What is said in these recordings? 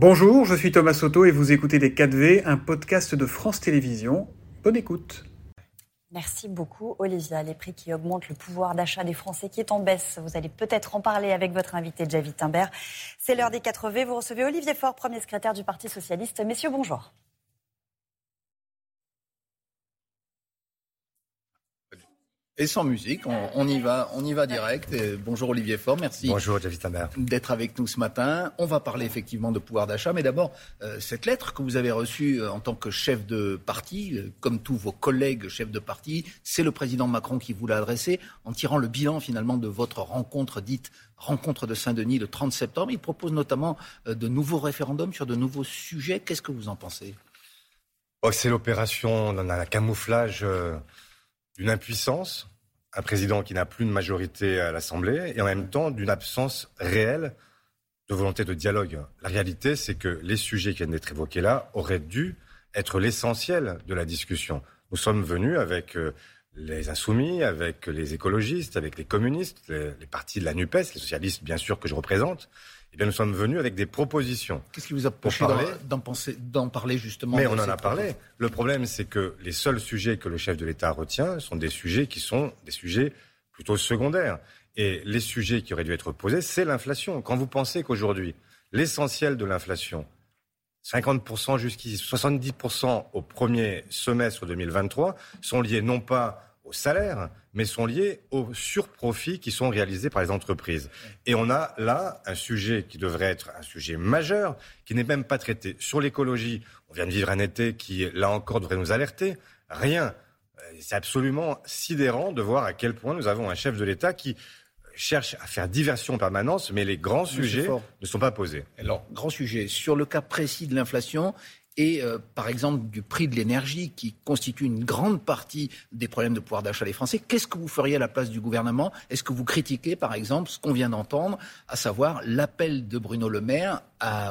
Bonjour, je suis Thomas Soto et vous écoutez Les 4V, un podcast de France Télévisions. Bonne écoute. Merci beaucoup, Olivia. Les prix qui augmentent, le pouvoir d'achat des Français qui est en baisse. Vous allez peut-être en parler avec votre invité, Javid Timbert. C'est l'heure des 4V. Vous recevez Olivier Faure, premier secrétaire du Parti Socialiste. Messieurs, bonjour. Et sans musique, on, y va, on y va direct. bonjour Olivier Faure, merci. Bonjour David. D'être avec nous ce matin. On va parler effectivement de pouvoir d'achat, mais d'abord euh, cette lettre que vous avez reçue euh, en tant que chef de parti, euh, comme tous vos collègues chefs de parti, c'est le président Macron qui vous l'a adressée en tirant le bilan finalement de votre rencontre dite rencontre de Saint-Denis le 30 septembre. Il propose notamment de nouveaux référendums sur de nouveaux sujets. Qu'est-ce que vous en pensez? Oh, C'est l'opération d'un camouflage d'une impuissance, un président qui n'a plus de majorité à l'Assemblée, et en même temps d'une absence réelle de volonté de dialogue. La réalité, c'est que les sujets qui viennent d'être évoqués là auraient dû être l'essentiel de la discussion. Nous sommes venus avec euh, les insoumis, avec les écologistes, avec les communistes, les, les partis de la NUPES, les socialistes bien sûr que je représente, eh bien, nous sommes venus avec des propositions. Qu'est-ce qui vous a poussé d'en parler justement Mais on en a parlé. Le problème, c'est que les seuls sujets que le chef de l'État retient sont des sujets qui sont des sujets plutôt secondaires. Et les sujets qui auraient dû être posés, c'est l'inflation. Quand vous pensez qu'aujourd'hui, l'essentiel de l'inflation, 50% jusqu'ici, 70% au premier semestre 2023, sont liés non pas au salaire, mais sont liés aux surprofits qui sont réalisés par les entreprises. Et on a là un sujet qui devrait être un sujet majeur, qui n'est même pas traité. Sur l'écologie, on vient de vivre un été qui, là encore, devrait nous alerter. Rien. Euh, c'est absolument sidérant de voir à quel point nous avons un chef de l'État qui cherche à faire diversion en permanence, mais les grands sujets ne sont pas posés. Alors, grand sujet. Sur le cas précis de l'inflation, et euh, par exemple du prix de l'énergie qui constitue une grande partie des problèmes de pouvoir d'achat des Français. Qu'est-ce que vous feriez à la place du gouvernement? Est-ce que vous critiquez par exemple ce qu'on vient d'entendre, à savoir l'appel de Bruno Le Maire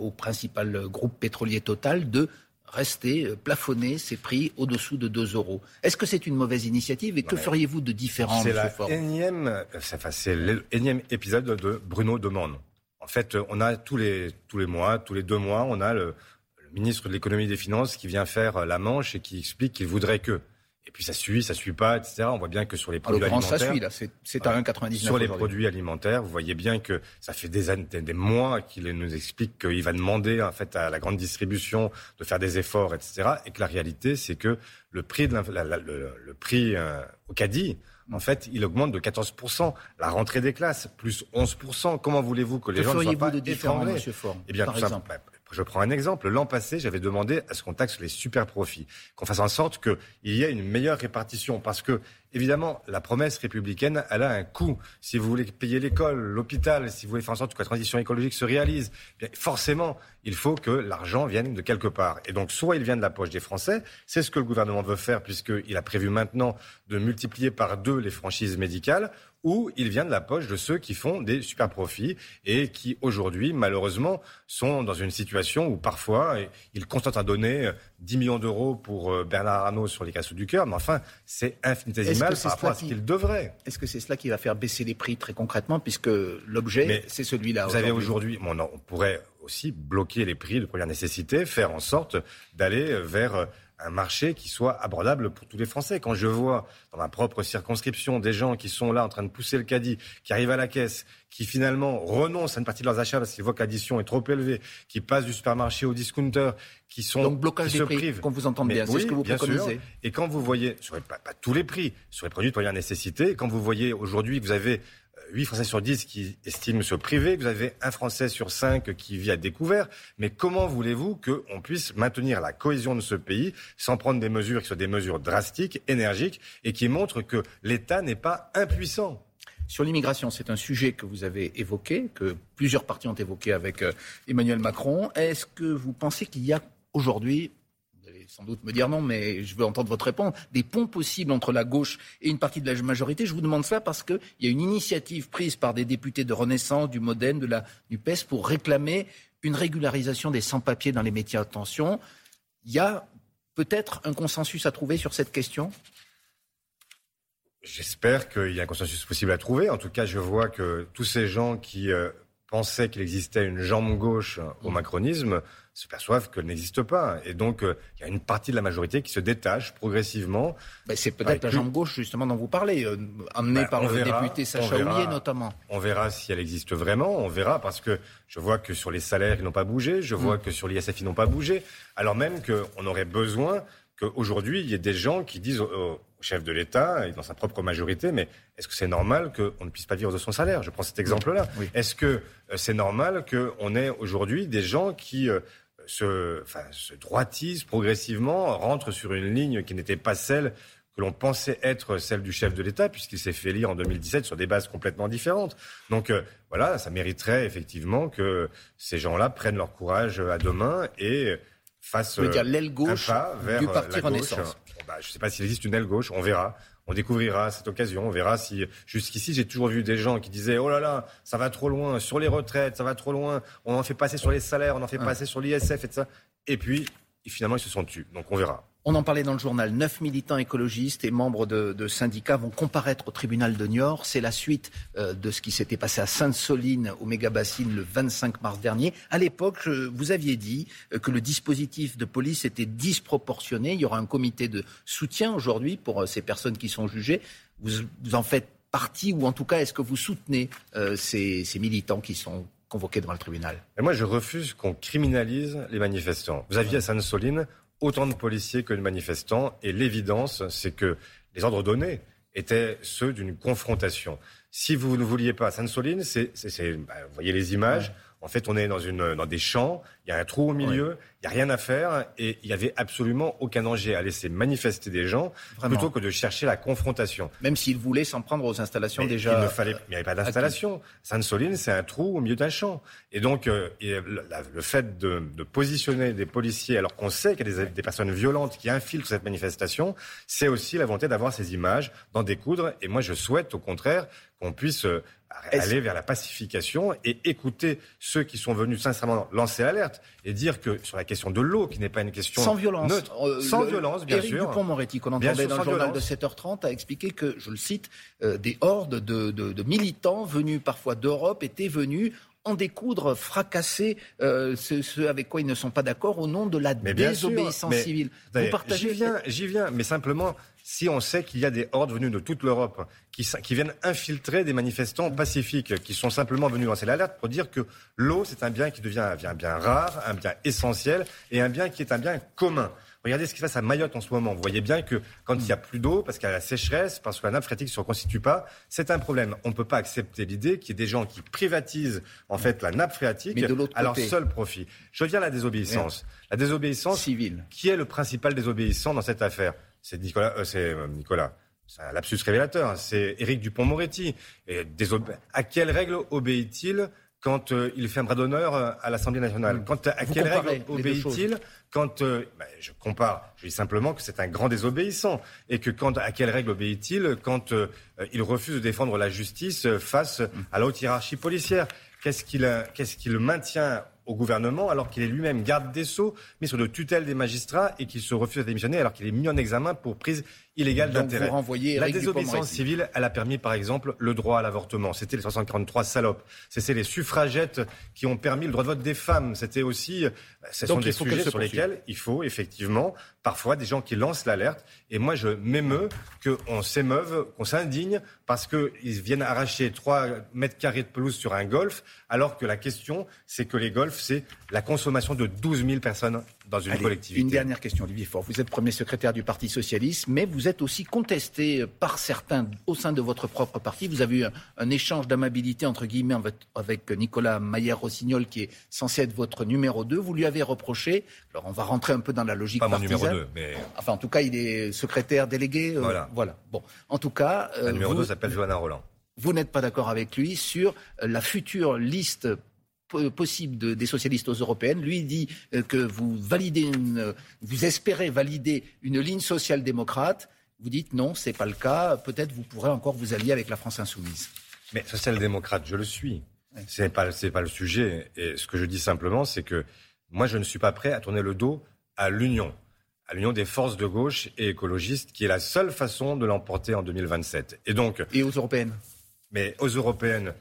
au principal groupe pétrolier Total de rester euh, plafonner ses prix au-dessous de 2 euros? Est-ce que c'est une mauvaise initiative? Et que feriez-vous de différent c'est l'énième épisode de Bruno Demande. En fait, on a tous les, tous les mois, tous les deux mois, on a le, ministre de l'économie et des finances qui vient faire la manche et qui explique qu'il voudrait que. Et puis ça suit, ça suit pas, etc. On voit bien que sur les produits alimentaires, ça suit là, c'est à 1,99. Sur les produits alimentaires, vous voyez bien que ça fait des années, des mois qu'il nous explique qu'il va demander en fait à la grande distribution de faire des efforts, etc. Et que la réalité, c'est que le prix de le, prix euh, au caddie, en fait, il augmente de 14%. La rentrée des classes, plus 11%. Comment voulez-vous que les gens ne soient pas de Monsieur Eh bien, par exemple? Je prends un exemple. L'an passé, j'avais demandé à ce qu'on taxe les super profits, qu'on fasse en sorte qu'il y ait une meilleure répartition. Parce que, évidemment, la promesse républicaine, elle a un coût. Si vous voulez payer l'école, l'hôpital, si vous voulez faire en sorte que la transition écologique se réalise, bien, forcément, il faut que l'argent vienne de quelque part. Et donc, soit il vient de la poche des Français, c'est ce que le gouvernement veut faire, puisqu'il a prévu maintenant de multiplier par deux les franchises médicales, ou il vient de la poche de ceux qui font des super profits et qui aujourd'hui, malheureusement, sont dans une situation où parfois ils constatent à donner 10 millions d'euros pour euh, Bernard Arnault sur les casseaux du cœur, mais enfin, c'est infinitésimal par rapport à ce qu'il devrait. Est-ce que c'est cela qui va faire baisser les prix très concrètement, puisque l'objet, c'est celui-là Vous avez aujourd'hui, bon, on pourrait aussi bloquer les prix de première nécessité, faire en sorte d'aller vers un marché qui soit abordable pour tous les Français. Quand je vois dans ma propre circonscription des gens qui sont là en train de pousser le caddie, qui arrivent à la caisse, qui finalement renoncent à une partie de leurs achats parce qu'ils voient que l'addition est trop élevée, qui passent du supermarché au discounter, qui sont donc blocage des prix, qu'on vous entende bien, c'est ce que vous préconisez. Et quand vous voyez sur pas, pas, tous les prix, sur les produits de première nécessité, quand vous voyez aujourd'hui que vous avez 8 Français sur 10 qui estiment se priver, vous avez un Français sur 5 qui vit à découvert. Mais comment voulez-vous qu'on puisse maintenir la cohésion de ce pays sans prendre des mesures qui soient des mesures drastiques, énergiques et qui montrent que l'État n'est pas impuissant? Sur l'immigration, c'est un sujet que vous avez évoqué, que plusieurs partis ont évoqué avec euh, Emmanuel Macron. Est-ce que vous pensez qu'il y a aujourd'hui sans doute me dire non, mais je veux entendre votre réponse, des ponts possibles entre la gauche et une partie de la majorité. Je vous demande ça parce qu'il y a une initiative prise par des députés de Renaissance, du Modène, de la NUPES pour réclamer une régularisation des sans-papiers dans les métiers à tension. Il y a peut-être un consensus à trouver sur cette question? J'espère qu'il y a un consensus possible à trouver. En tout cas, je vois que tous ces gens qui euh, pensaient qu'il existait une jambe gauche au mm. macronisme se perçoivent qu'elle n'existe pas. Et donc, euh, il y a une partie de la majorité qui se détache progressivement. c'est peut-être la jambe gauche, justement, dont vous parlez, euh, amenée bah, par le député Sacha Oulier, notamment. On verra si elle existe vraiment. On verra parce que je vois que sur les salaires, ils n'ont pas bougé. Je vois mm. que sur l'ISF, ils n'ont pas bougé. Alors même qu'on aurait besoin qu'aujourd'hui, il y ait des gens qui disent au, chef de l'État et dans sa propre majorité, mais est-ce que c'est normal qu'on ne puisse pas vivre de son salaire? Je prends cet exemple-là. Est-ce que euh, c'est normal qu'on ait aujourd'hui des gens qui se, enfin, se droitise progressivement, rentre sur une ligne qui n'était pas celle que l'on pensait être celle du chef de l'État, puisqu'il s'est fait lire en 2017 sur des bases complètement différentes. Donc euh, voilà, ça mériterait effectivement que ces gens-là prennent leur courage à deux mains et fassent l'aile gauche un pas vers du parti la gauche. Bah, je ne sais pas s'il existe une aile gauche, on verra. On découvrira cette occasion, on verra si jusqu'ici j'ai toujours vu des gens qui disaient oh là là, ça va trop loin sur les retraites, ça va trop loin, on en fait passer sur les salaires, on en fait passer sur l'ISF et tout ça. Et puis finalement ils se sont tus. Donc on verra. On en parlait dans le journal. Neuf militants écologistes et membres de, syndicats vont comparaître au tribunal de Niort. C'est la suite euh, de ce qui s'était passé à Sainte-Soline, au méga-bassine, le 25 mars dernier. À l'époque, vous aviez dit euh, que le dispositif de police était disproportionné. Il y aura un comité de soutien aujourd'hui pour euh, ces personnes qui sont jugées. Vous, en faites partie, ou en tout cas, est-ce que vous soutenez ces, militants qui sont convoqués devant le tribunal? Moi, je refuse qu'on criminalise les manifestants. Vous aviez à Sainte-Soline autant de policiers que de manifestants. Et l'évidence, c'est que les ordres donnés étaient ceux d'une confrontation. Si vous ne vouliez pas Sainte-Soline, c'est, bah, vous voyez les images. En fait, on est dans, une, dans des champs, il y a un trou au milieu, il n'y a rien à faire et il n'y avait absolument aucun danger à laisser manifester des gens plutôt que de chercher la confrontation. Même s'ils voulaient s'en prendre aux installations déjà. Il ne fallait, il n'y avait pas d'installation. Sainte-Soline, c'est un trou au milieu d'un champ. Et donc, euh, le, fait de, positionner des policiers alors qu'on sait qu'il y a des, personnes violentes qui infiltrent cette manifestation, c'est aussi la volonté d'avoir ces images, d'en découdre. Et moi, je souhaite au contraire qu'on puisse euh, aller vers la pacification et écouter ceux qui sont venus sincèrement lancer l'alerte et dire que sur la question de l'eau, qui n'est pas une question sans violence, neutre, euh, sans violence, bien sûr. Dupont-Moretti, qu'on entendait dans le journal de 7h30, a expliqué que, je le cite, euh, des hordes de, de, militants venus parfois d'Europe étaient venus en découdre, fracasser euh, ce, avec quoi ils ne sont pas d'accord au nom de la désobéissance civile. Vous partagez J'y viens, j'y viens, mais simplement, si on sait qu'il y a des hordes venues de toute l'Europe qui, viennent infiltrer des manifestants pacifiques qui sont simplement venus lancer l'alerte pour dire que l'eau, c'est un bien qui devient un bien rare, un bien essentiel et un bien qui est un bien commun. Regardez ce qui se passe à Mayotte en ce moment. Vous voyez bien que quand il n'y a plus d'eau, parce qu'il y a la sécheresse, parce que la nappe phréatique ne se reconstitue pas, c'est un problème. On ne peut pas accepter l'idée qu'il y ait des gens qui privatisent en fait la nappe phréatique à leur seul profit. Je viens à la désobéissance. La désobéissance civile. Qui est le principal désobéissant dans cette affaire? C'est Nicolas, euh, c'est euh, Nicolas. C'est un lapsus révélateur. Hein. C'est Éric Dupont-Moretti. À quelle règle obéit-il quand euh, il fait un bras d'honneur à l'Assemblée nationale? Mmh. quand, À quelle règle obéit-il quand bah, je compare, je dis simplement que c'est un grand désobéissant et que quand à quelle règle obéit-il quand il refuse de défendre la justice face à la haute hiérarchie policière? Qu'est-ce qu'il qu'est-ce qu'il maintient au gouvernement alors qu'il est lui-même garde des Sceaux, ministre de tutelle des magistrats et qu'il se refuse à démissionner alors qu'il est mis en examen pour prise illégale d'intérêt. La désobéissance civile, elle a permis par exemple le droit à l'avortement. C'était les 643 salopes. C'était les suffragettes qui ont permis le droit de vote des femmes. C'était aussi, ce sont des sujets sur lesquels il faut effectivement parfois des gens qui lancent l'alerte. Et moi, je m'émeus qu'on s'émeuve, qu'on s'indigne parce qu'ils viennent arracher 3 mètres carrés de pelouse sur un golf, alors que la question, c'est que les golfs, c'est la consommation de 12 000 personnes dans une collectivité. Une dernière question, Olivier Faure. Vous êtes premier secrétaire du Parti socialiste, mais vous êtes aussi contesté par certains au sein de votre propre parti. Vous avez eu un, échange d'amabilité entre guillemets avec Nicolas Maillère-Rossignol, qui est censé être votre numéro 2. Vous lui avez reproché. Alors on va rentrer un peu dans la logique Pas mon numéro 2, mais enfin en tout cas il est secrétaire délégué. Euh, voilà. Voilà. Bon, en tout cas. Euh, Le numéro 2 s'appelle Johanna Roland. Vous n'êtes pas d'accord avec lui sur la future liste possible des socialistes aux européennes. Lui dit euh, que vous validez une, vous espérez valider une ligne social-démocrate. Vous dites non, c'est pas le cas. Peut-être vous pourrez encore vous allier avec la France insoumise. Mais social-démocrate, je le suis. Ce n'est pas, pas le sujet. Et ce que je dis simplement, c'est que moi, je ne suis pas prêt à tourner le dos à l'union, à l'union des forces de gauche et écologistes, qui est la seule façon de l'emporter en 2027. Et donc. Et aux européennes. Mais aux européennes,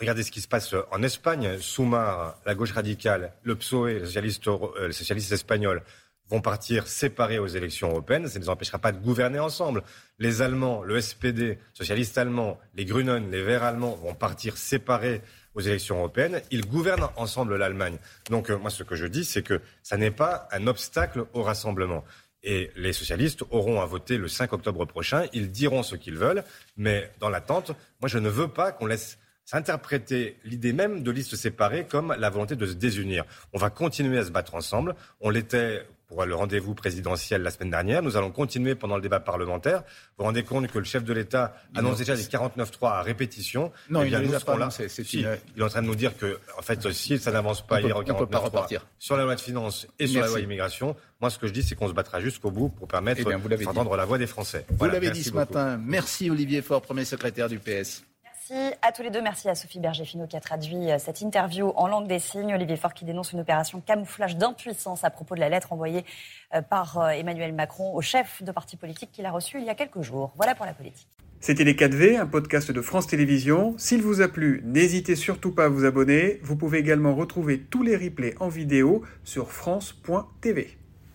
Regardez ce qui se passe en Espagne. Soumar, la gauche radicale, le PSOE, socialiste, euh, le socialiste espagnol, vont partir séparés aux élections européennes. Ça ne les empêchera pas de gouverner ensemble. Les Allemands, le SPD, socialistes allemands, les Grünen, les Verts allemands vont partir séparés aux élections européennes. Ils gouvernent ensemble l'Allemagne. Donc euh, moi, ce que je dis, c'est que ça n'est pas un obstacle au rassemblement. Et les socialistes auront à voter le 5 octobre prochain. Ils diront ce qu'ils veulent. Mais dans l'attente, moi, je ne veux pas qu'on laisse s'interpréter l'idée même de listes séparées comme la volonté de se désunir. On va continuer à se battre ensemble. On l'était pour le rendez-vous présidentiel la semaine dernière. Nous allons continuer pendant le débat parlementaire. Vous vous rendez compte que le chef de l'État annonce déjà les 49-3 à répétition. Non, eh il, nous, a pas il est en train de nous dire que, en fait, si ça n'avance pas, il peut pas repartir. sur la loi de finances et sur la loi immigration. Moi, ce que je dis, c'est qu'on se battra jusqu'au bout pour permettre eh d'entendre la voix des Français. Vous l'avez dit ce matin. Merci Olivier Faure, premier secrétaire du PS. Merci à tous les deux. Merci à Sophie Berger-Finot qui a traduit euh, cette interview en langue des signes. Olivier Faure qui dénonce une opération camouflage d'impuissance à propos de la lettre envoyée euh, par euh, Emmanuel Macron au chef de parti politique qu'il a reçu il y a quelques jours. Voilà pour la politique. C'était Les 4V, un podcast de France Télévisions. S'il vous a plu, n'hésitez surtout pas à vous abonner. Vous pouvez également retrouver tous les replays en vidéo sur France.tv.